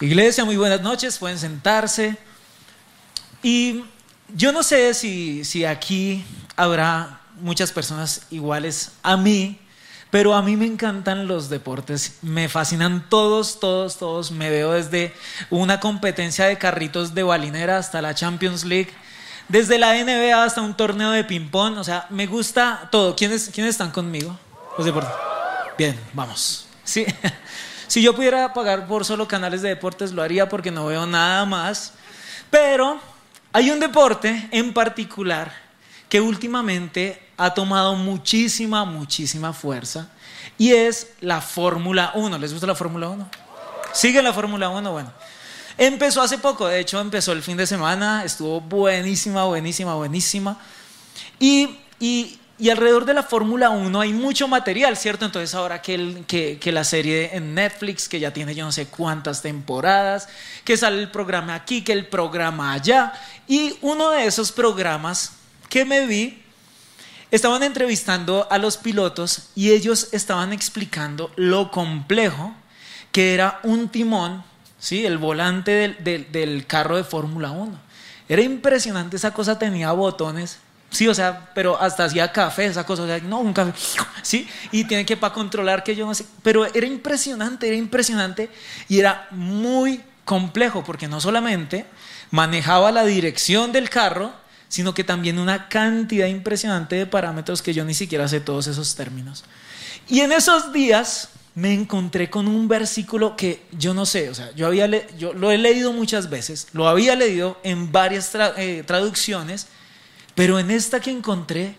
Iglesia, muy buenas noches, pueden sentarse. Y yo no sé si, si aquí habrá muchas personas iguales a mí, pero a mí me encantan los deportes, me fascinan todos, todos, todos. Me veo desde una competencia de carritos de balinera hasta la Champions League, desde la NBA hasta un torneo de ping-pong, o sea, me gusta todo. ¿Quiénes, ¿quiénes están conmigo? Los deportes. Bien, vamos. Sí. Si yo pudiera pagar por solo canales de deportes, lo haría porque no veo nada más. Pero hay un deporte en particular que últimamente ha tomado muchísima, muchísima fuerza y es la Fórmula 1. ¿Les gusta la Fórmula 1? ¿Sigue la Fórmula 1? Bueno. Empezó hace poco, de hecho empezó el fin de semana, estuvo buenísima, buenísima, buenísima. Y, y y alrededor de la Fórmula 1 hay mucho material, ¿cierto? Entonces ahora que, la serie en Netflix, que ya tiene yo no sé cuántas temporadas, que sale el programa aquí, que el programa allá. Y uno de esos programas que me vi, estaban entrevistando a los pilotos y ellos estaban explicando lo complejo que era un timón, ¿sí? El volante del, del carro de Fórmula 1. Era impresionante, esa cosa tenía botones Sí, o sea, pero hasta hacía café, esa cosa, o sea, no, un café, sí, y tiene que para controlar que yo no sé, pero era impresionante, era impresionante y era muy complejo porque no solamente manejaba la dirección del carro, sino que también una cantidad impresionante de parámetros que yo ni siquiera sé todos esos términos. Y en esos días me encontré con un versículo que yo no sé, o sea, yo, había yo lo he leído muchas veces, lo había leído en varias eh, traducciones, pero en esta que encontré,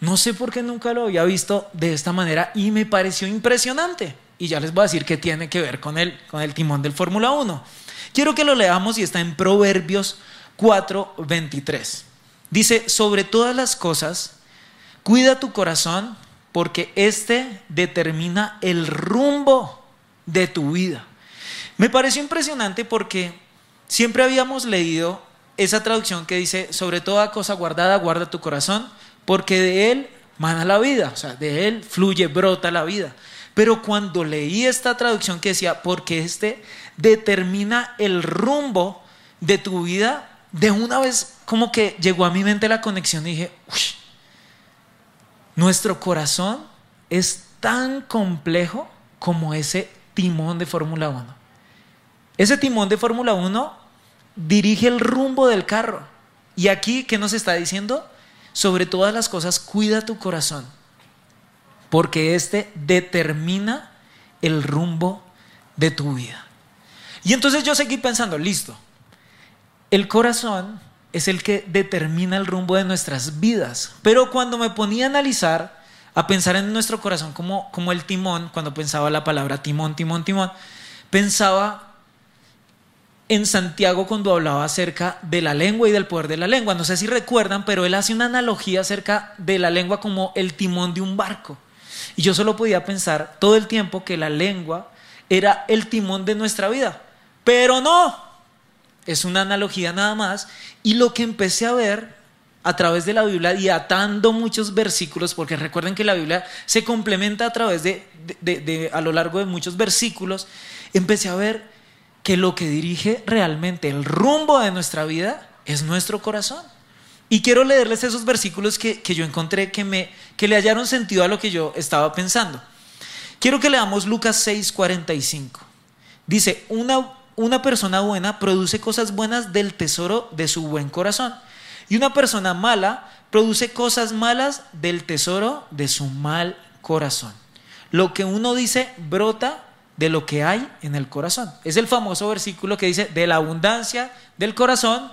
no sé por qué nunca lo había visto de esta manera y me pareció impresionante. Y ya les voy a decir que tiene que ver con el, con el timón del Fórmula 1. Quiero que lo leamos y está en Proverbios 4:23. Dice, sobre todas las cosas, cuida tu corazón porque éste determina el rumbo de tu vida. Me pareció impresionante porque siempre habíamos leído esa traducción que dice, sobre toda cosa guardada, guarda tu corazón, porque de él mana la vida, o sea, de él fluye, brota la vida. Pero cuando leí esta traducción que decía, porque este determina el rumbo de tu vida, de una vez como que llegó a mi mente la conexión y dije, nuestro corazón es tan complejo como ese timón de Fórmula 1. Ese timón de Fórmula 1 dirige el rumbo del carro. Y aquí, ¿qué nos está diciendo? Sobre todas las cosas, cuida tu corazón, porque este determina el rumbo de tu vida. Y entonces yo seguí pensando, listo, el corazón es el que determina el rumbo de nuestras vidas, pero cuando me ponía a analizar, a pensar en nuestro corazón como, como el timón, cuando pensaba la palabra timón, timón, timón, pensaba en Santiago cuando hablaba acerca de la lengua y del poder de la lengua. No sé si recuerdan, pero él hace una analogía acerca de la lengua como el timón de un barco. Y yo solo podía pensar todo el tiempo que la lengua era el timón de nuestra vida. Pero no, es una analogía nada más. Y lo que empecé a ver a través de la Biblia y atando muchos versículos, porque recuerden que la Biblia se complementa a través de, de a lo largo de muchos versículos, empecé a ver que lo que dirige realmente el rumbo de nuestra vida es nuestro corazón. Y quiero leerles esos versículos que, yo encontré que, me, que le hallaron sentido a lo que yo estaba pensando. Quiero que leamos Lucas 6:45. Dice, una, una persona buena produce cosas buenas del tesoro de su buen corazón. Y una persona mala produce cosas malas del tesoro de su mal corazón. Lo que uno dice brota de lo que hay en el corazón. Es el famoso versículo que dice, de la abundancia del corazón,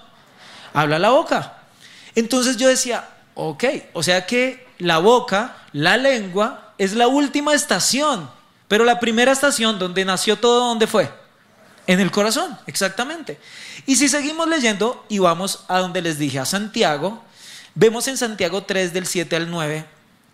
habla la boca. Entonces yo decía, ok, o sea que la boca, la lengua, es la última estación, pero la primera estación donde nació todo, ¿dónde fue? En el corazón, exactamente. Y si seguimos leyendo y vamos a donde les dije, a Santiago, vemos en Santiago 3 del 7 al 9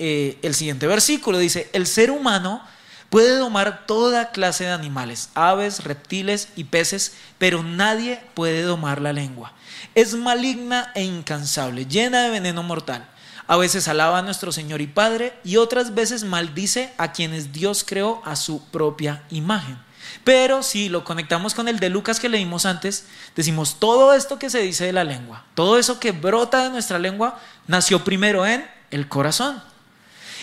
eh, el siguiente versículo, dice, el ser humano Puede domar toda clase de animales, aves, reptiles y peces, pero nadie puede domar la lengua. Es maligna e incansable, llena de veneno mortal. A veces alaba a nuestro Señor y Padre y otras veces maldice a quienes Dios creó a su propia imagen. Pero si lo conectamos con el de Lucas que leímos antes, decimos todo esto que se dice de la lengua, todo eso que brota de nuestra lengua, nació primero en el corazón.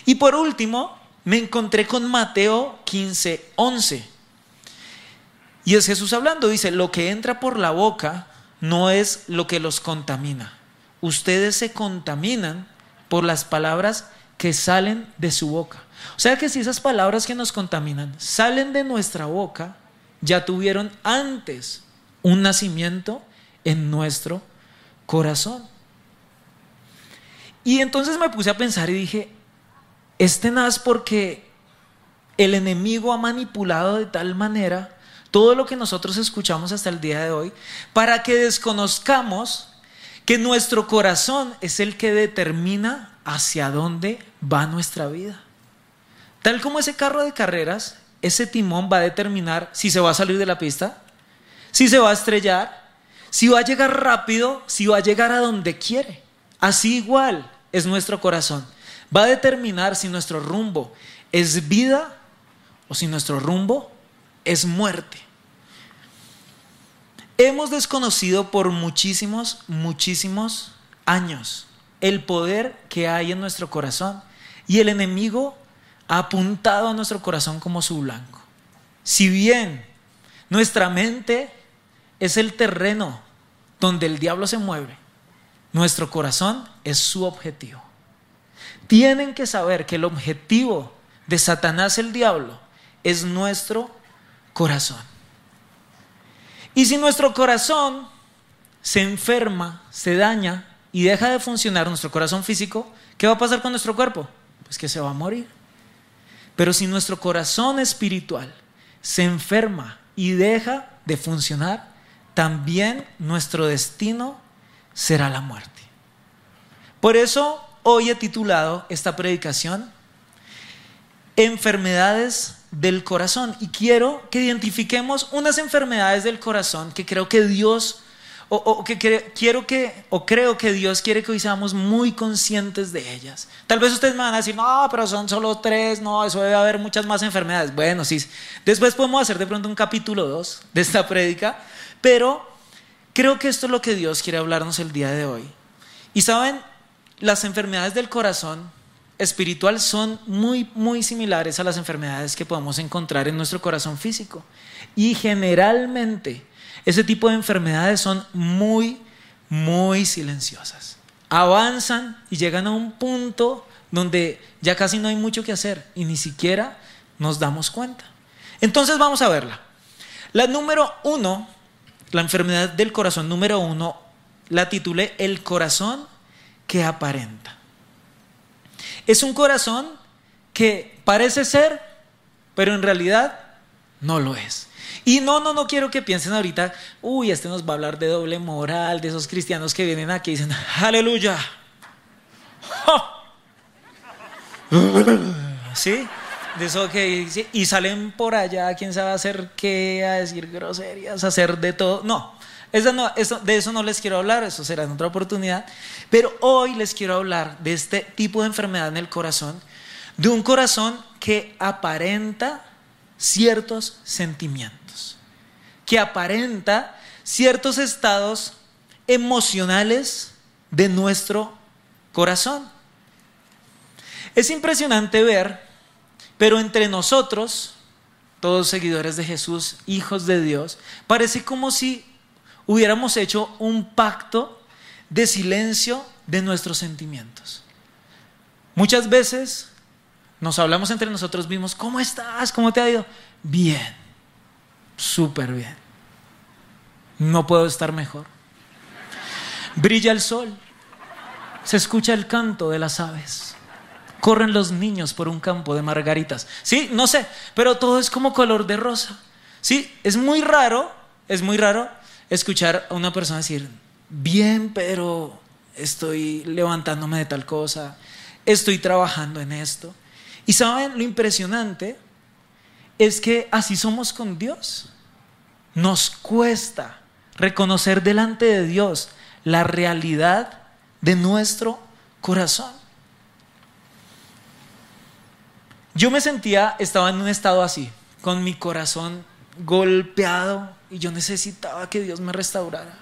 Y por último, me encontré con Mateo 15, 11. Y es Jesús hablando, dice, lo que entra por la boca no es lo que los contamina. Ustedes se contaminan por las palabras que salen de su boca. O sea que si esas palabras que nos contaminan salen de nuestra boca, ya tuvieron antes un nacimiento en nuestro corazón. Y entonces me puse a pensar y dije, este tenaz porque el enemigo ha manipulado de tal manera todo lo que nosotros escuchamos hasta el día de hoy para que desconozcamos que nuestro corazón es el que determina hacia dónde va nuestra vida. Tal como ese carro de carreras, ese timón va a determinar si se va a salir de la pista, si se va a estrellar, si va a llegar rápido, si va a llegar a donde quiere. Así igual es nuestro corazón. Va a determinar si nuestro rumbo es vida o si nuestro rumbo es muerte. Hemos desconocido por muchísimos, muchísimos años el poder que hay en nuestro corazón y el enemigo ha apuntado a nuestro corazón como su blanco. Si bien nuestra mente es el terreno donde el diablo se mueve, nuestro corazón es su objetivo. Tienen que saber que el objetivo de Satanás el diablo es nuestro corazón. Y si nuestro corazón se enferma, se daña y deja de funcionar nuestro corazón físico, ¿qué va a pasar con nuestro cuerpo? Pues que se va a morir. Pero si nuestro corazón espiritual se enferma y deja de funcionar, también nuestro destino será la muerte. Por eso hoy he titulado esta predicación Enfermedades del corazón. Y quiero que identifiquemos unas enfermedades del corazón que creo que Dios, o, que quiero que, o creo que Dios quiere que hoy seamos muy conscientes de ellas. Tal vez ustedes me van a decir, no, pero son solo tres, no, eso debe haber muchas más enfermedades. Bueno, sí, después podemos hacer de pronto un capítulo 2 de esta prédica, pero creo que esto es lo que Dios quiere hablarnos el día de hoy. Y saben, las enfermedades del corazón espiritual son muy, muy similares a las enfermedades que podemos encontrar en nuestro corazón físico. Y generalmente ese tipo de enfermedades son muy, muy silenciosas. Avanzan y llegan a un punto donde ya casi no hay mucho que hacer y ni siquiera nos damos cuenta. Entonces vamos a verla. La número uno, la enfermedad del corazón número uno, la titulé El corazón que aparenta. Es un corazón que parece ser, pero en realidad no lo es. Y no, no, no quiero que piensen ahorita, uy, este nos va a hablar de doble moral, de esos cristianos que vienen aquí y dicen, aleluya. ¿Sí? De eso que y salen por allá, quién sabe hacer qué, a decir groserías, hacer de todo. No, no, de eso no les quiero hablar, eso será en otra oportunidad. Pero hoy les quiero hablar de este tipo de enfermedad en el corazón, de un corazón que aparenta ciertos sentimientos, que aparenta ciertos estados emocionales de nuestro corazón. Es impresionante ver, pero entre nosotros, todos seguidores de Jesús, hijos de Dios, parece como si hubiéramos hecho un pacto de silencio de nuestros sentimientos. Muchas veces nos hablamos entre nosotros mismos, ¿cómo estás? ¿Cómo te ha ido? Bien, súper bien. No puedo estar mejor. Brilla el sol, se escucha el canto de las aves, corren los niños por un campo de margaritas. Sí, no sé, pero todo es como color de rosa. Sí, es muy raro, es muy raro escuchar a una persona decir, bien, pero estoy levantándome de tal cosa, estoy trabajando en esto. Y saben, lo impresionante es que así somos con Dios. Nos cuesta reconocer delante de Dios la realidad de nuestro corazón. Yo me sentía, estaba en un estado así, con mi corazón golpeado y yo necesitaba que Dios me restaurara.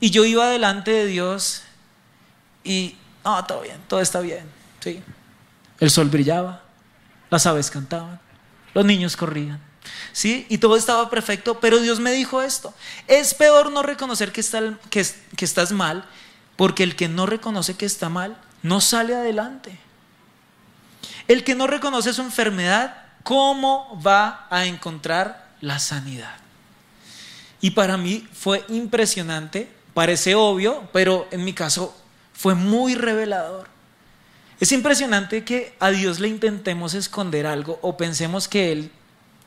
Y yo iba delante de Dios y, no, todo bien, todo está bien. El sol brillaba, las aves cantaban, los niños corrían, ¿sí? Y todo estaba perfecto, pero Dios me dijo esto, es peor no reconocer que estás mal, porque el que no reconoce que está mal, no sale adelante. El que no reconoce su enfermedad, ¿cómo va a encontrar la sanidad? Y para mí fue impresionante, parece obvio, pero en mi caso fue muy revelador. Es impresionante que a Dios le intentemos esconder algo o pensemos que Él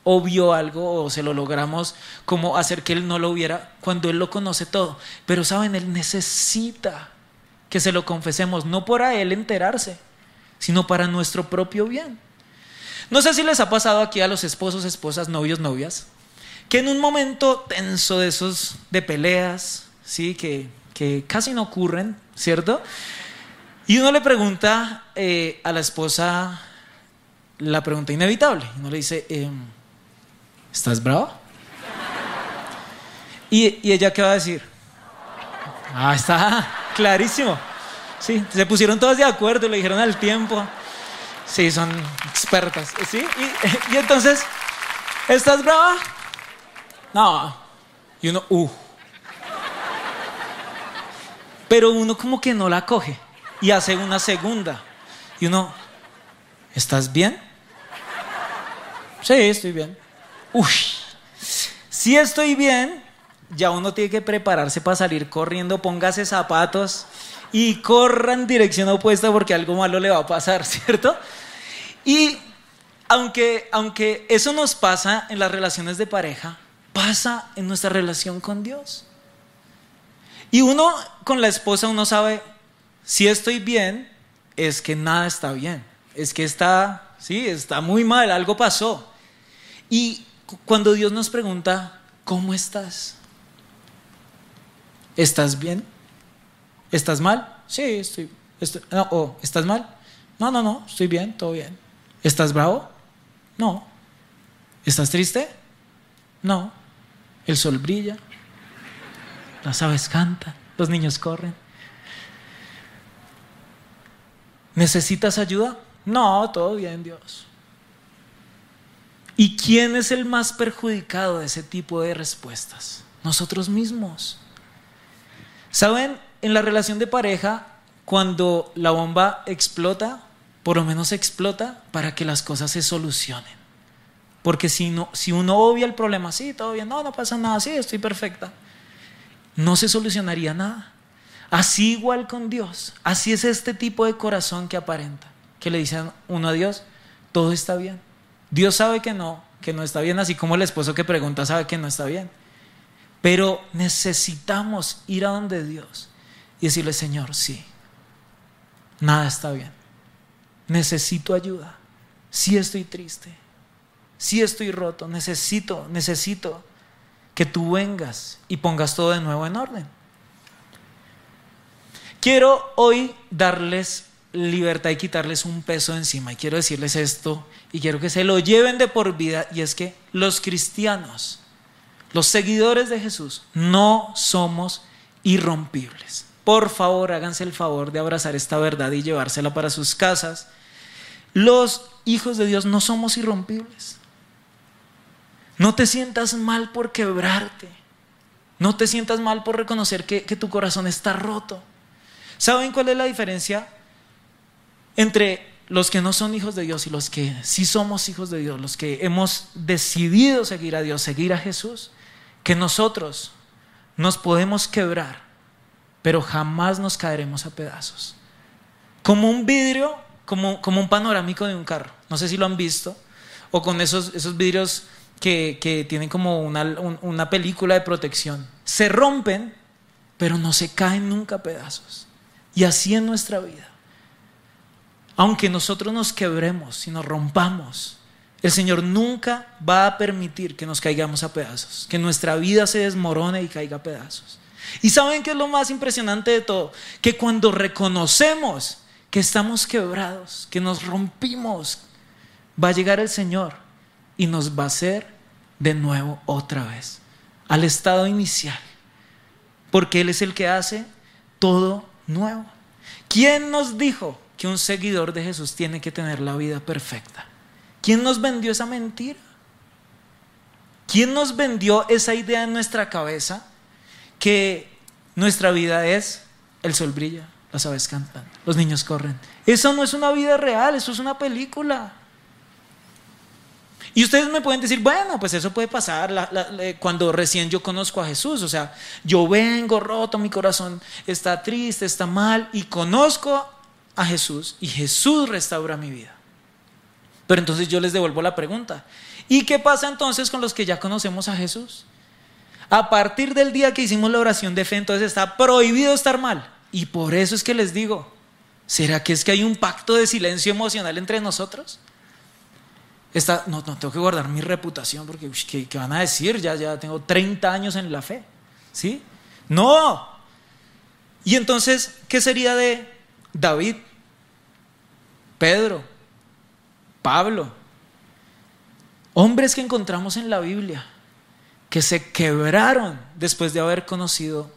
obvió algo o se lo logramos como hacer que Él no lo hubiera cuando Él lo conoce todo. Pero saben, Él necesita que se lo confesemos, no para Él enterarse, sino para nuestro propio bien. No sé si les ha pasado aquí a los esposos, esposas, novios, novias, que en un momento tenso de esos, de peleas, ¿sí? que, que casi no ocurren, ¿cierto? Y uno le pregunta eh, a la esposa la pregunta inevitable. Uno le dice, em, ¿estás bravo? Y, y, ella qué va a decir? Ah, está clarísimo. Sí, se pusieron todos de acuerdo, le dijeron al tiempo. Sí, son expertas. ¿Sí? Y, y entonces, ¿estás brava? No. Y uno, uh. Pero uno como que no la coge y hace una segunda. Y uno, ¿estás bien? Sí, estoy bien. Uy, si estoy bien, ya uno tiene que prepararse para salir corriendo, póngase zapatos y corra en dirección opuesta porque algo malo le va a pasar, ¿cierto? Y aunque, aunque eso nos pasa en las relaciones de pareja, pasa en nuestra relación con Dios. Y uno con la esposa, uno sabe, si estoy bien, es que nada está bien. Es que está, sí, está muy mal, algo pasó. Y cuando Dios nos pregunta, ¿cómo estás? ¿Estás bien? ¿Estás mal? Sí, estoy. no, ¿Estás mal? No, no, no, estoy bien, todo bien. ¿Estás bravo? No. ¿Estás triste? No. El sol brilla, las aves cantan, los niños corren. ¿Necesitas ayuda? No, todo bien, Dios. ¿Y quién es el más perjudicado de ese tipo de respuestas? Nosotros mismos. ¿Saben? En la relación de pareja, cuando la bomba explota, por lo menos explota para que las cosas se solucionen. Porque si, no, si uno obvia el problema, sí, todo bien, no, no pasa nada, sí, estoy perfecta, no se solucionaría nada. Así igual con Dios. Así es este tipo de corazón que aparenta, que le dicen uno a Dios, todo está bien. Dios sabe que no, que no está bien, así como el esposo que pregunta sabe que no está bien. Pero necesitamos ir a donde Dios y decirle, Señor, sí, nada está bien. Necesito ayuda. Sí estoy triste. Sí estoy roto. Necesito, necesito que tú vengas y pongas todo de nuevo en orden. Quiero hoy darles libertad y quitarles un peso encima. Y quiero decirles esto y quiero que se lo lleven de por vida. Y es que los cristianos, los seguidores de Jesús, no somos irrompibles. Por favor, háganse el favor de abrazar esta verdad y llevársela para sus casas. Los hijos de Dios no somos irrompibles. No te sientas mal por quebrarte. No te sientas mal por reconocer que, que tu corazón está roto. ¿Saben cuál es la diferencia entre los que no son hijos de Dios y los que sí somos hijos de Dios, los que hemos decidido seguir a Dios, seguir a Jesús? Que nosotros nos podemos quebrar, pero jamás nos caeremos a pedazos. Como un vidrio, como, como un panorámico de un carro. No sé si lo han visto. O con esos, esos vidrios que, que tienen como una, una película de protección. Se rompen, pero no se caen nunca a pedazos. Y así en nuestra vida. Aunque nosotros nos quebremos y nos rompamos, el Señor nunca va a permitir que nos caigamos a pedazos, que nuestra vida se desmorone y caiga a pedazos. Y saben qué es lo más impresionante de todo, que cuando reconocemos que estamos quebrados, que nos rompimos, va a llegar el Señor y nos va a hacer de nuevo otra vez al estado inicial, porque Él es el que hace todo nuevo. ¿Quién nos dijo que un seguidor de Jesús tiene que tener la vida perfecta? ¿Quién nos vendió esa mentira? ¿Quién nos vendió esa idea en nuestra cabeza que nuestra vida es el sol brilla, las aves cantan, los niños corren? Eso no es una vida real, eso es una película. Y ustedes me pueden decir, bueno, pues eso puede pasar cuando recién yo conozco a Jesús. O sea, yo vengo roto, mi corazón está triste, está mal, y conozco a Jesús y Jesús restaura mi vida. Pero entonces yo les devuelvo la pregunta. ¿Y qué pasa entonces con los que ya conocemos a Jesús? A partir del día que hicimos la oración de fe, entonces está prohibido estar mal. Y por eso es que les digo, ¿será que es que hay un pacto de silencio emocional entre nosotros? No, no, tengo que guardar mi reputación porque, ¿qué, van a decir? Ya, ya tengo 30 años en la fe. ¿Sí? No. Y entonces, ¿qué sería de David, Pedro, Pablo? Hombres que encontramos en la Biblia, que se quebraron después de haber conocido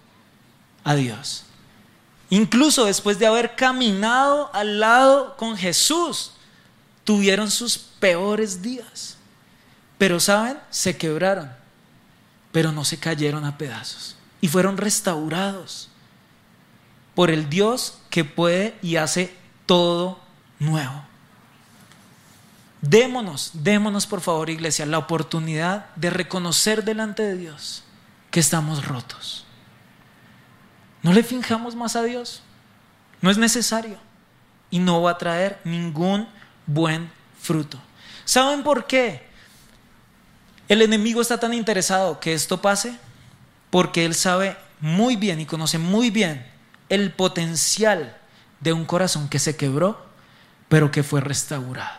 a Dios. Incluso después de haber caminado al lado con Jesús tuvieron sus peores días. Pero saben, se quebraron, pero no se cayeron a pedazos y fueron restaurados por el Dios que puede y hace todo nuevo. Démonos, démonos por favor, iglesia, la oportunidad de reconocer delante de Dios que estamos rotos. No le finjamos más a Dios. No es necesario. Y no va a traer ningún buen fruto. ¿Saben por qué? El enemigo está tan interesado que esto pase porque él sabe muy bien y conoce muy bien el potencial de un corazón que se quebró, pero que fue restaurado.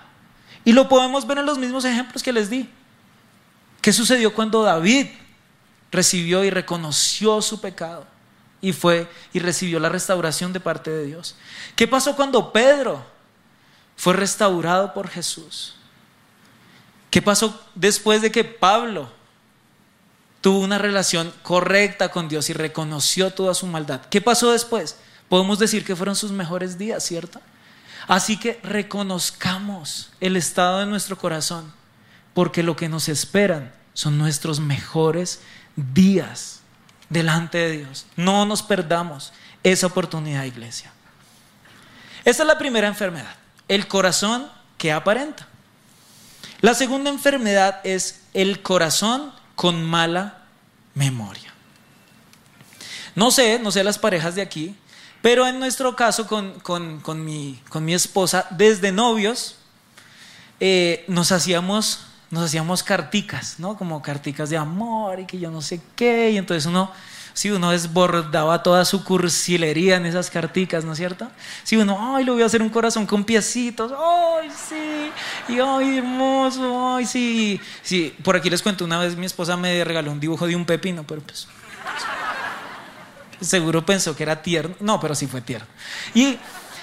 Y lo podemos ver en los mismos ejemplos que les di. ¿Qué sucedió cuando David recibió y reconoció su pecado y fue y recibió la restauración de parte de Dios? ¿Qué pasó cuando Pedro fue restaurado por Jesús. ¿Qué pasó después de que Pablo tuvo una relación correcta con Dios y reconoció toda su maldad? ¿Qué pasó después? Podemos decir que fueron sus mejores días, ¿cierto? Así que reconozcamos el estado de nuestro corazón, porque lo que nos esperan son nuestros mejores días delante de Dios. No nos perdamos esa oportunidad, iglesia. Esta es la primera enfermedad el corazón que aparenta. La segunda enfermedad es el corazón con mala memoria. No sé, no sé las parejas de aquí, pero en nuestro caso con, mi, con mi, esposa, desde novios, eh, nos hacíamos nos hacíamos carticas, ¿no? Como carticas de amor y que yo no sé qué, y entonces uno si uno desbordaba toda su cursilería en esas carticas, ¿no es cierto? Si uno, ay, le voy a hacer un corazón con piecitos, ay, sí, y ay, hermoso, ay, sí. sí. Por aquí les cuento, una vez mi esposa me regaló un dibujo de un pepino, pero pues seguro pensó que era tierno, no, pero sí fue tierno. Y,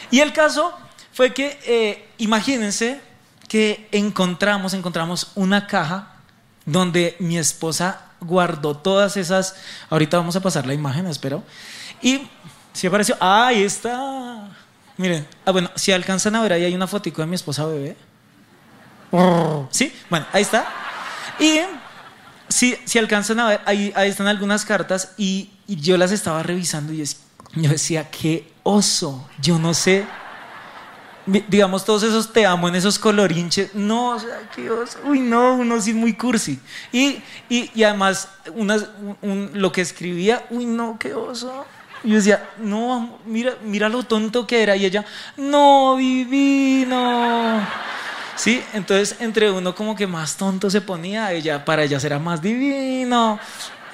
y el caso fue que, eh, imagínense que encontramos, encontramos una caja donde mi esposa guardó todas esas. Ahorita vamos a pasar la imagen, espero. Y si apareció. Ah, ahí está. Miren, ah, bueno, si alcanzan a ver, ahí hay una fotico de mi esposa bebé. ¿Sí? Bueno, ahí está. Y si, si alcanzan a ver, ahí, ahí están algunas cartas y, y yo las estaba revisando y yo decía, qué oso, yo no sé digamos, todos esos te amo en esos colorinches. No, o sea, que uy, no, uno sí muy cursi. Y, y, y además, lo que escribía, uy, no, qué oso. Y yo decía, no, mira, mira lo tonto que era. Y ella, no, divino. Sí, entonces entre uno como que más tonto se ponía, ella, para ella será más divino.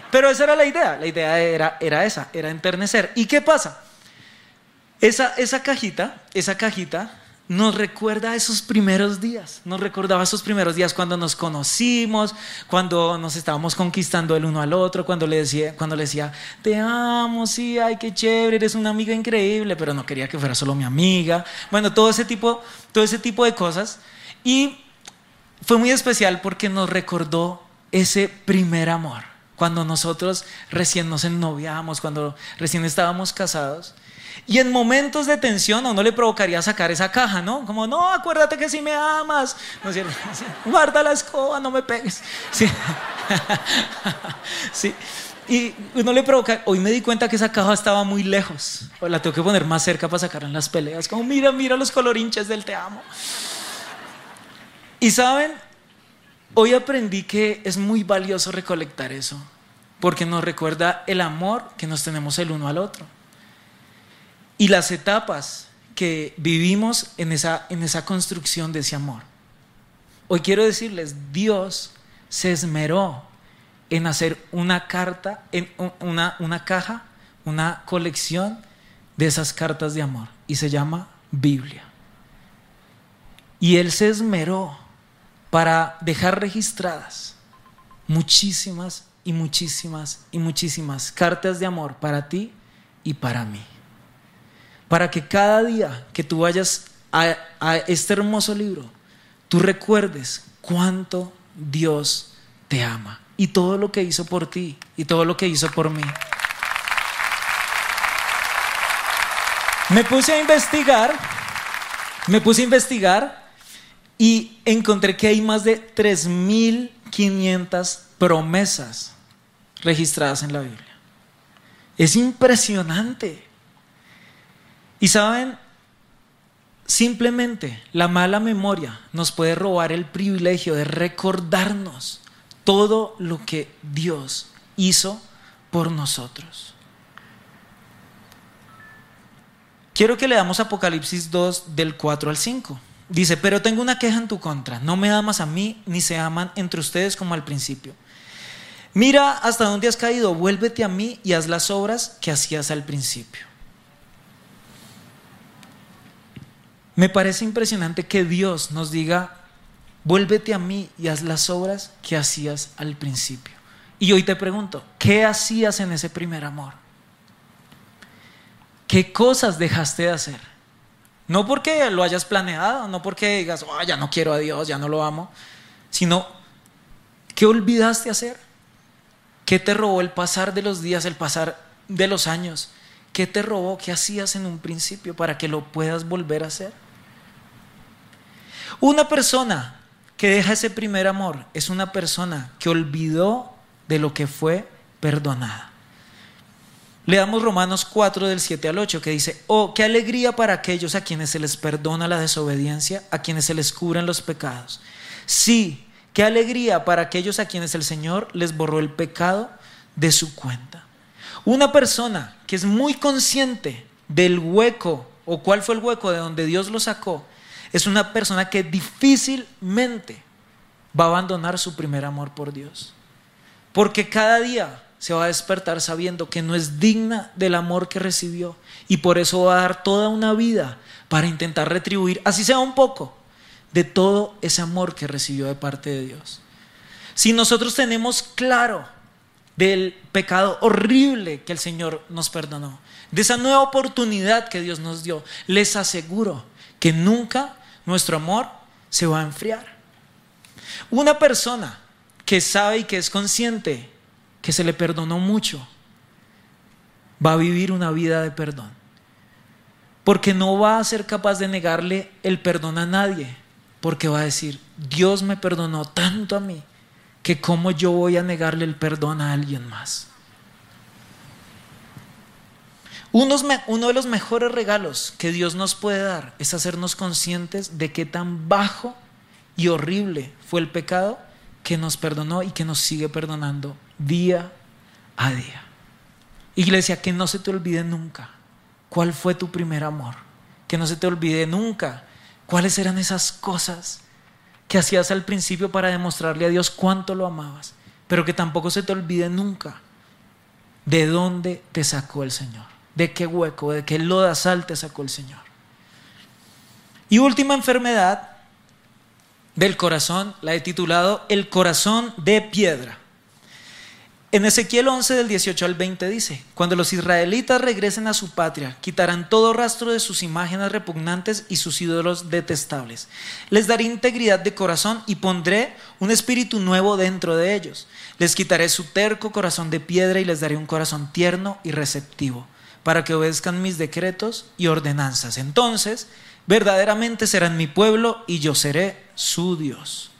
Pero esa era la idea, la idea era, era esa, era enternecer. ¿Y qué pasa? Esa, esa cajita, esa cajita nos recuerda esos primeros días, nos recordaba esos primeros días cuando nos conocimos, cuando nos estábamos conquistando el uno al otro, cuando le decía, cuando le decía, te amo, sí, ay, qué chévere, eres una amiga increíble, pero no quería que fuera solo mi amiga. Bueno, todo ese tipo, todo ese tipo de cosas. Y fue muy especial porque nos recordó ese primer amor, cuando nosotros recién nos ennoviábamos, cuando recién estábamos casados. Y en momentos de tensión a uno le provocaría sacar esa caja, ¿no? Como, no, acuérdate que si me amas. Guarda la escoba, no me pegues. Sí. sí. Y uno le provoca, hoy me di cuenta que esa caja estaba muy lejos. O la tengo que poner más cerca para sacar en las peleas. Como, mira, mira los colorinches del te amo. Y saben, hoy aprendí que es muy valioso recolectar eso. Porque nos recuerda el amor que nos tenemos el uno al otro. Y las etapas que vivimos en esa, en esa construcción de ese amor. Hoy quiero decirles, Dios se esmeró en hacer una carta, en una, una caja, una colección de esas cartas de amor. Y se llama Biblia. Y Él se esmeró para dejar registradas muchísimas y muchísimas y muchísimas cartas de amor para ti y para mí. Para que cada día que tú vayas a, este hermoso libro, tú recuerdes cuánto Dios te ama y todo lo que hizo por ti y todo lo que hizo por mí. Me puse a investigar, me puse a investigar y encontré que hay más de 3.500 promesas registradas en la Biblia. Es impresionante. Y saben, simplemente la mala memoria nos puede robar el privilegio de recordarnos todo lo que Dios hizo por nosotros. Quiero que leamos Apocalipsis 2 del 4 al 5. Dice, pero tengo una queja en tu contra. No me amas a mí, ni se aman entre ustedes como al principio. Mira hasta dónde has caído, vuélvete a mí y haz las obras que hacías al principio. Me parece impresionante que Dios nos diga, vuélvete a mí y haz las obras que hacías al principio. Y hoy te pregunto, ¿qué hacías en ese primer amor? ¿Qué cosas dejaste de hacer? No porque lo hayas planeado, no porque digas, oh, ya no quiero a Dios, ya no lo amo, sino, ¿qué olvidaste hacer? ¿Qué te robó el pasar de los días, el pasar de los años? ¿Qué te robó? ¿Qué hacías en un principio para que lo puedas volver a hacer? Una persona que deja ese primer amor es una persona que olvidó de lo que fue perdonada. Leamos Romanos 4 del 7 al 8 que dice, oh, qué alegría para aquellos a quienes se les perdona la desobediencia, a quienes se les cubren los pecados. Sí, qué alegría para aquellos a quienes el Señor les borró el pecado de su cuenta. Una persona que es muy consciente del hueco o cuál fue el hueco de donde Dios lo sacó, es una persona que difícilmente va a abandonar su primer amor por Dios. Porque cada día se va a despertar sabiendo que no es digna del amor que recibió y por eso va a dar toda una vida para intentar retribuir, así sea un poco, de todo ese amor que recibió de parte de Dios. Si nosotros tenemos claro del pecado horrible que el Señor nos perdonó, de esa nueva oportunidad que Dios nos dio, les aseguro que nunca nuestro amor se va a enfriar. Una persona que sabe y que es consciente que se le perdonó mucho, va a vivir una vida de perdón. Porque no va a ser capaz de negarle el perdón a nadie, porque va a decir, Dios me perdonó tanto a mí, que cómo yo voy a negarle el perdón a alguien más. Uno de los mejores regalos que Dios nos puede dar es hacernos conscientes de qué tan bajo y horrible fue el pecado que nos perdonó y que nos sigue perdonando día a día. Iglesia, que no se te olvide nunca cuál fue tu primer amor. Que no se te olvide nunca cuáles eran esas cosas que hacías al principio para demostrarle a Dios cuánto lo amabas. Pero que tampoco se te olvide nunca de dónde te sacó el Señor de qué hueco, de qué lodazal te sacó el Señor. Y última enfermedad del corazón, la he titulado El corazón de piedra. En Ezequiel 11 del 18 al 20 dice, cuando los israelitas regresen a su patria, quitarán todo rastro de sus imágenes repugnantes y sus ídolos detestables. Les daré integridad de corazón y pondré un espíritu nuevo dentro de ellos. Les quitaré su terco corazón de piedra y les daré un corazón tierno y receptivo, para que obedezcan mis decretos y ordenanzas. Entonces, verdaderamente serán mi pueblo y yo seré su Dios.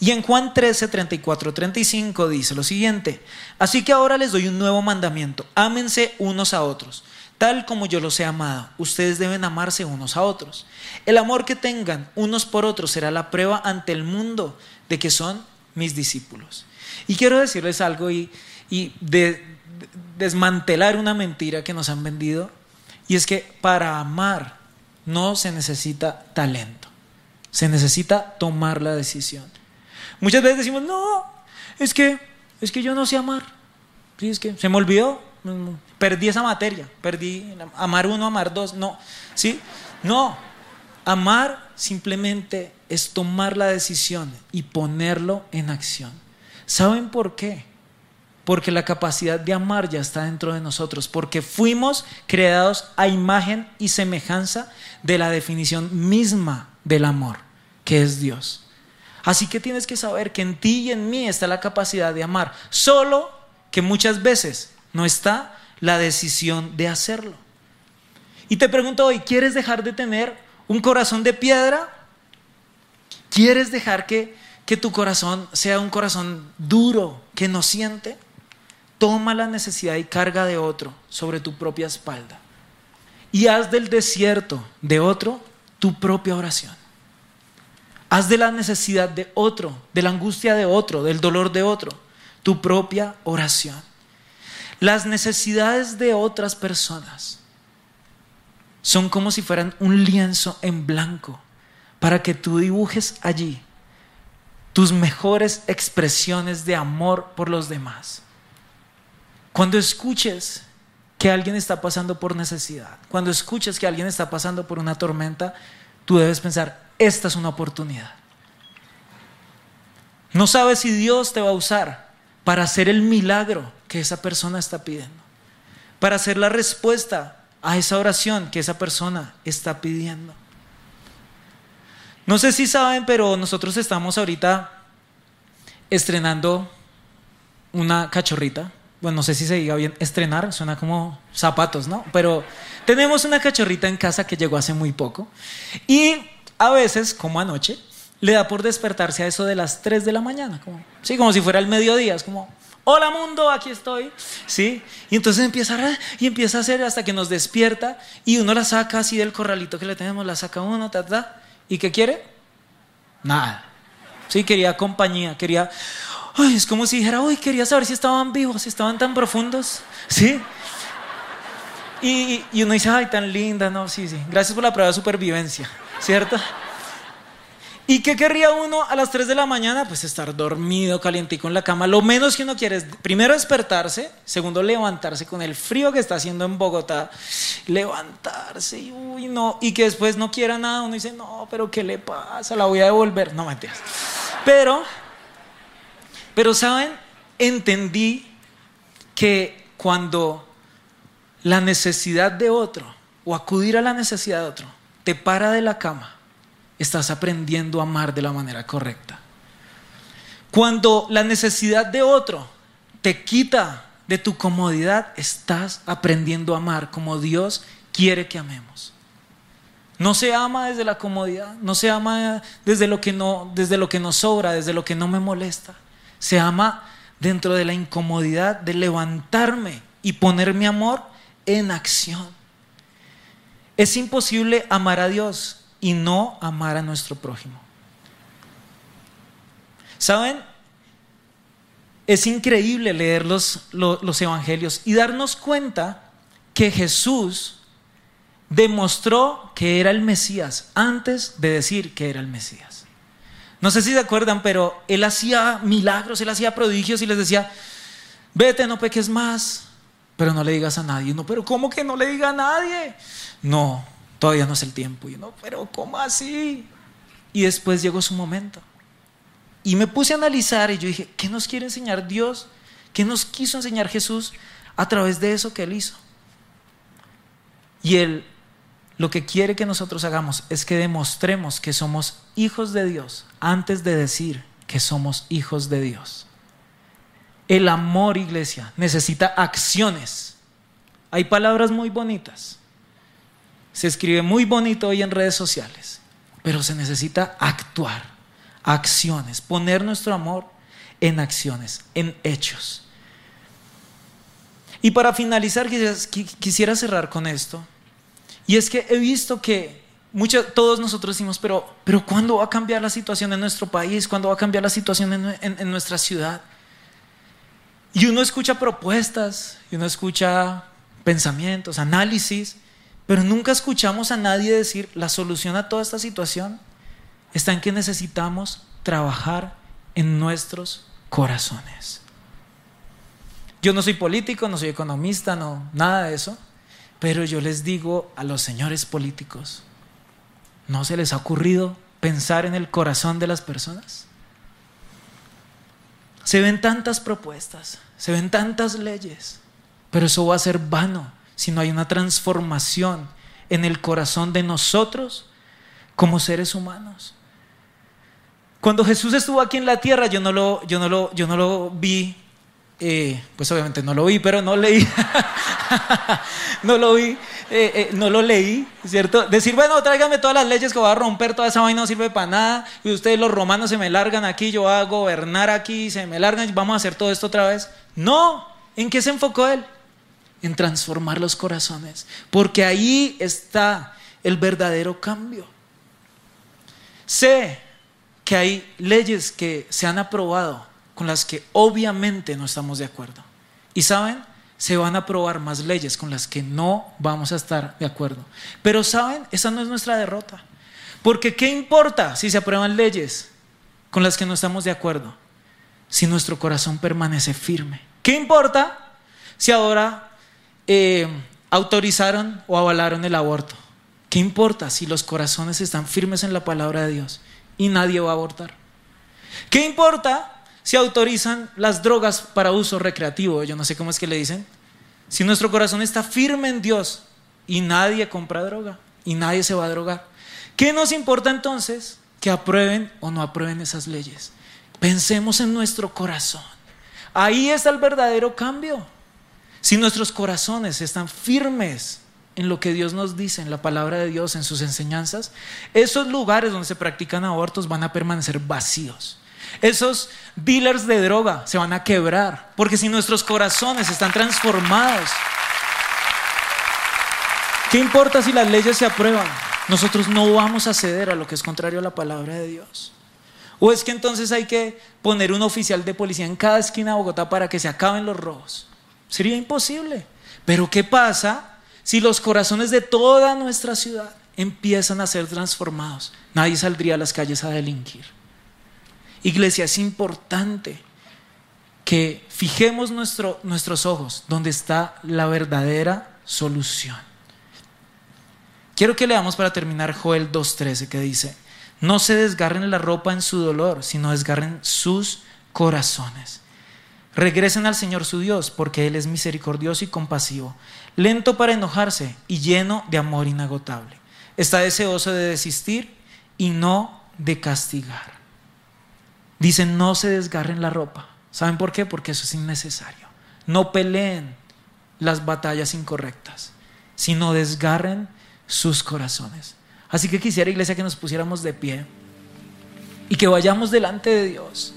Y en Juan 13, 34, 35 dice lo siguiente, así que ahora les doy un nuevo mandamiento, ámense unos a otros, tal como yo los he amado, ustedes deben amarse unos a otros. El amor que tengan unos por otros será la prueba ante el mundo de que son mis discípulos. Y quiero decirles algo y, desmantelar una mentira que nos han vendido, y es que para amar no se necesita talento, se necesita tomar la decisión. Muchas veces decimos, no, es que, es que yo no sé amar. Sí, es que se me olvidó, perdí esa materia, perdí amar uno, amar dos, no, ¿sí? No, amar simplemente es tomar la decisión y ponerlo en acción. ¿Saben por qué? Porque la capacidad de amar ya está dentro de nosotros, porque fuimos creados a imagen y semejanza de la definición misma del amor, que es Dios. Así que tienes que saber que en ti y en mí está la capacidad de amar, solo que muchas veces no está la decisión de hacerlo. Y te pregunto hoy, ¿quieres dejar de tener un corazón de piedra? ¿Quieres dejar que, que tu corazón sea un corazón duro, que no siente? Toma la necesidad y carga de otro sobre tu propia espalda. Y haz del desierto de otro tu propia oración. Haz de la necesidad de otro, de la angustia de otro, del dolor de otro, tu propia oración. Las necesidades de otras personas son como si fueran un lienzo en blanco para que tú dibujes allí tus mejores expresiones de amor por los demás. Cuando escuches que alguien está pasando por necesidad, cuando escuches que alguien está pasando por una tormenta, tú debes pensar, esta es una oportunidad. No sabes si Dios te va a usar para hacer el milagro que esa persona está pidiendo, para hacer la respuesta a esa oración que esa persona está pidiendo. No sé si saben, pero nosotros estamos ahorita estrenando una cachorrita. Bueno, no sé si se diga bien estrenar, suena como zapatos, ¿no? Pero tenemos una cachorrita en casa que llegó hace muy poco. Y a veces, como anoche, le da por despertarse a eso de las 3 de la mañana, como, sí, como si fuera el mediodía, es como, hola mundo, aquí estoy, ¿sí? Y entonces empieza a, y empieza a hacer hasta que nos despierta y uno la saca así del corralito que le tenemos, la saca uno, ta, ta, ¿y qué quiere? Nada. Sí, quería compañía, quería, ay, es como si dijera, uy, quería saber si estaban vivos, si estaban tan profundos, ¿sí? Y, uno dice, ay, tan linda, no, sí, sí, gracias por la prueba de supervivencia. ¿cierto? ¿Y qué querría uno a las 3 de la mañana? Pues estar dormido, calientico en la cama. Lo menos que uno quiere es, primero, despertarse, segundo, levantarse con el frío que está haciendo en Bogotá, levantarse y, uy, no, y que después no quiera nada. Uno dice, no, pero ¿qué le pasa? La voy a devolver. No, mentiras. Pero, pero, ¿saben? Entendí que cuando la necesidad de otro, o acudir a la necesidad de otro, te para de la cama, estás aprendiendo a amar de la manera correcta. Cuando la necesidad de otro te quita de tu comodidad, estás aprendiendo a amar como Dios quiere que amemos. No se ama desde la comodidad, no se ama desde lo que no, desde lo que nos sobra, desde lo que no me molesta. Se ama dentro de la incomodidad de levantarme y poner mi amor en acción. Es imposible amar a Dios y no amar a nuestro prójimo. ¿Saben? Es increíble leer los, los, evangelios y darnos cuenta que Jesús demostró que era el Mesías antes de decir que era el Mesías. No sé si se acuerdan, pero él hacía milagros, él hacía prodigios y les decía, vete, no peques más, pero no le digas a nadie. No, pero ¿cómo que no le diga a nadie? no, todavía no es el tiempo. Y no, pero ¿cómo así? Y después llegó su momento. Y me puse a analizar y yo dije, ¿qué nos quiere enseñar Dios ¿Qué nos quiso enseñar Jesús a través de eso que Él hizo? Y Él lo que quiere que nosotros hagamos es que demostremos que somos hijos de Dios antes de decir que somos hijos de Dios. El amor, iglesia, necesita acciones. Hay palabras muy bonitas. Se escribe muy bonito hoy en redes sociales, pero se necesita actuar, acciones, poner nuestro amor en acciones, en hechos. Y para finalizar, quisiera cerrar con esto. Y es que he visto que todos nosotros decimos, pero, pero ¿cuándo va a cambiar la situación en nuestro país? ¿Cuándo va a cambiar la situación en, nuestra ciudad? Y uno escucha propuestas, y uno escucha pensamientos, análisis, pero nunca escuchamos a nadie decir, la solución a toda esta situación está en que necesitamos trabajar en nuestros corazones. Yo no soy político, no soy economista, no, nada de eso. Pero yo les digo a los señores políticos, ¿no se les ha ocurrido pensar en el corazón de las personas? Se ven tantas propuestas, se ven tantas leyes, pero eso va a ser vano si no hay una transformación en el corazón de nosotros como seres humanos. Cuando Jesús estuvo aquí en la tierra, yo no lo, yo no lo, yo no lo vi eh, pues obviamente no lo vi, pero no leí, no lo vi, eh, eh, no lo leí, ¿cierto? Decir, bueno, tráigame todas las leyes que voy a romper, toda esa vaina no sirve para nada, y ustedes los romanos se me largan aquí, yo voy a gobernar aquí, se me largan, vamos a hacer todo esto otra vez. No, ¿en qué se enfocó él? En transformar los corazones, porque ahí está el verdadero cambio. Sé que hay leyes que se han aprobado con las que obviamente no estamos de acuerdo. Y saben, se van a aprobar más leyes con las que no vamos a estar de acuerdo. Pero saben, esa no es nuestra derrota. Porque ¿qué importa si se aprueban leyes con las que no estamos de acuerdo? Si nuestro corazón permanece firme. ¿Qué importa si ahora eh, autorizaron o avalaron el aborto? ¿Qué importa si los corazones están firmes en la palabra de Dios y nadie va a abortar? ¿Qué importa si autorizan las drogas para uso recreativo, yo no sé cómo es que le dicen, si nuestro corazón está firme en Dios y nadie compra droga y nadie se va a drogar, ¿qué nos importa entonces que aprueben o no aprueben esas leyes? Pensemos en nuestro corazón. Ahí está el verdadero cambio. Si nuestros corazones están firmes en lo que Dios nos dice, en la palabra de Dios, en sus enseñanzas, esos lugares donde se practican abortos van a permanecer vacíos. Esos dealers de droga se van a quebrar, porque si nuestros corazones están transformados, ¿qué importa si las leyes se aprueban? Nosotros no vamos a ceder a lo que es contrario a la palabra de Dios. ¿O es que entonces hay que poner un oficial de policía en cada esquina de Bogotá para que se acaben los robos? Sería imposible. Pero ¿qué pasa si los corazones de toda nuestra ciudad empiezan a ser transformados? Nadie saldría a las calles a delinquir. Iglesia, es importante que fijemos nuestros ojos donde está la verdadera solución. Quiero que leamos para terminar Joel 2.13 que dice, no se desgarren la ropa en su dolor, sino desgarren sus corazones. Regresen al Señor su Dios, porque Él es misericordioso y compasivo, lento para enojarse y lleno de amor inagotable. Está deseoso de desistir y no de castigar. Dicen, no se desgarren la ropa. ¿Saben por qué? Porque eso es innecesario. No peleen las batallas incorrectas, sino desgarren sus corazones. Así que quisiera, iglesia, que nos pusiéramos de pie y que vayamos delante de Dios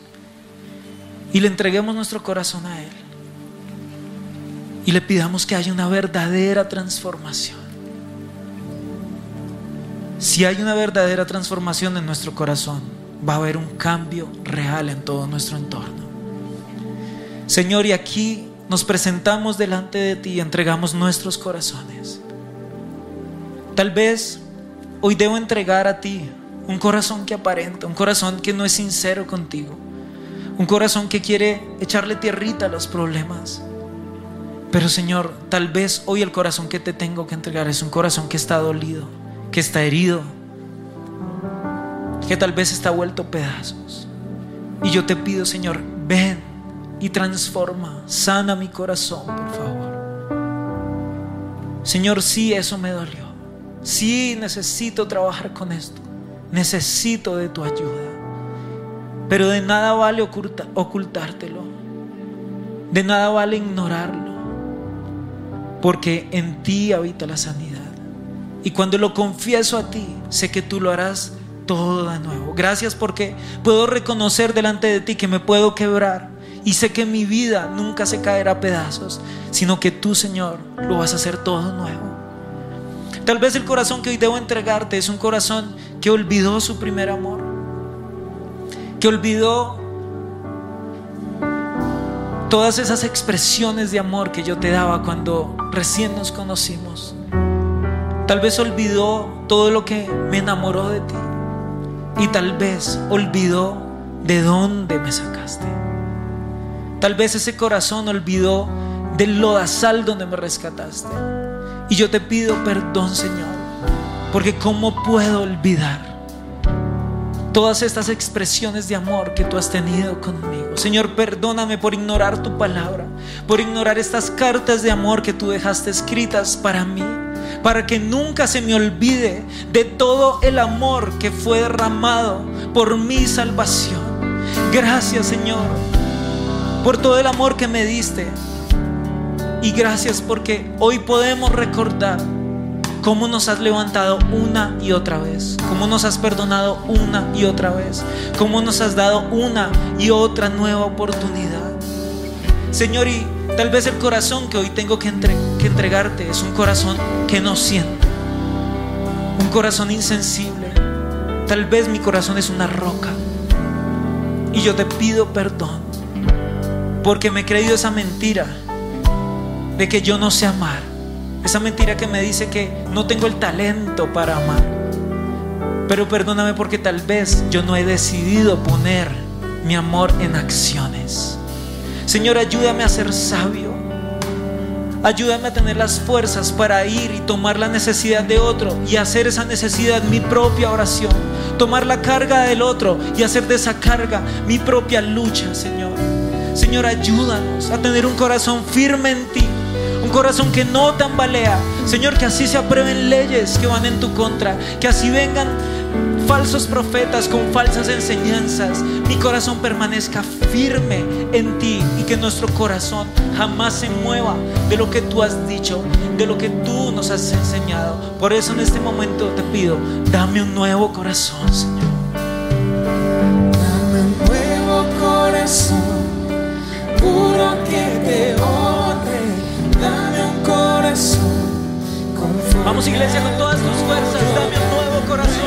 y le entreguemos nuestro corazón a Él y le pidamos que haya una verdadera transformación. Si hay una verdadera transformación en nuestro corazón, va a haber un cambio real en todo nuestro entorno. Señor, y aquí nos presentamos delante de ti y entregamos nuestros corazones. Tal vez hoy debo entregar a ti un corazón que aparenta, un corazón que no es sincero contigo, un corazón que quiere echarle tierrita a los problemas. Pero Señor, tal vez hoy el corazón que te tengo que entregar es un corazón que está dolido, que está herido, que tal vez está vuelto pedazos. Y yo te pido, Señor, ven, y transforma, sana mi corazón, por favor. Señor, sí, eso me dolió. Sí, necesito trabajar con esto. Necesito de tu ayuda. Pero de nada vale ocultártelo. De nada vale ignorarlo. Porque en ti habita la sanidad. Y cuando lo confieso a ti, sé que tú lo harás todo de nuevo. Gracias porque puedo reconocer delante de ti que me puedo quebrar. Y sé que mi vida nunca se caerá a pedazos, sino que tú, Señor, lo vas a hacer todo nuevo. Tal vez el corazón que hoy debo entregarte es un corazón que olvidó su primer amor, que olvidó todas esas expresiones de amor que yo te daba cuando recién nos conocimos. Tal vez olvidó todo lo que me enamoró de ti. Y tal vez olvidó de dónde me sacaste. Tal vez ese corazón olvidó del lodazal donde me rescataste. Y yo te pido perdón, Señor, porque ¿cómo puedo olvidar todas estas expresiones de amor que tú has tenido conmigo? Señor, perdóname por ignorar tu palabra, por ignorar estas cartas de amor que tú dejaste escritas para mí para que nunca se me olvide de todo el amor que fue derramado por mi salvación. Gracias Señor por todo el amor que me diste. Y gracias porque hoy podemos recordar cómo nos has levantado una y otra vez, cómo nos has perdonado una y otra vez, cómo nos has dado una y otra nueva oportunidad. Señor, y Tal vez el corazón que hoy tengo que, entregarte es un corazón que no siente, un corazón insensible. Tal vez mi corazón es una roca. Y yo te pido perdón porque me he creído esa mentira de que yo no sé amar. Esa mentira que me dice que no tengo el talento para amar. Pero perdóname porque tal vez yo no he decidido poner mi amor en acciones. Señor, ayúdame a ser sabio. Ayúdame a tener las fuerzas para ir y tomar la necesidad de otro y hacer esa necesidad mi propia oración. Tomar la carga del otro y hacer de esa carga mi propia lucha, Señor. Señor, ayúdanos a tener un corazón firme en ti. Un corazón que no tambalea. Señor, que así se aprueben leyes que van en tu contra. Que así vengan falsos profetas con falsas enseñanzas, mi corazón permanezca firme en ti y que nuestro corazón jamás se mueva de lo que tú has dicho, de lo que tú nos has enseñado. Por eso en este momento te pido, dame un nuevo corazón, Señor. Dame un nuevo corazón, puro que te honre. Dame un corazón. Vamos iglesia con todas tus fuerzas, dame un nuevo corazón.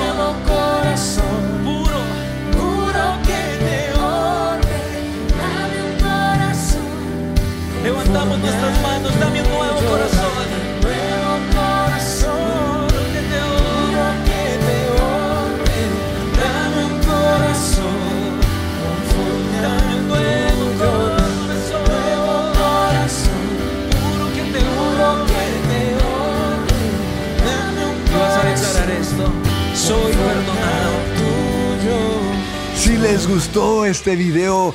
Un corazón. Y vas a declarar esto, soy perdonado. Tuyo. Si les gustó este video,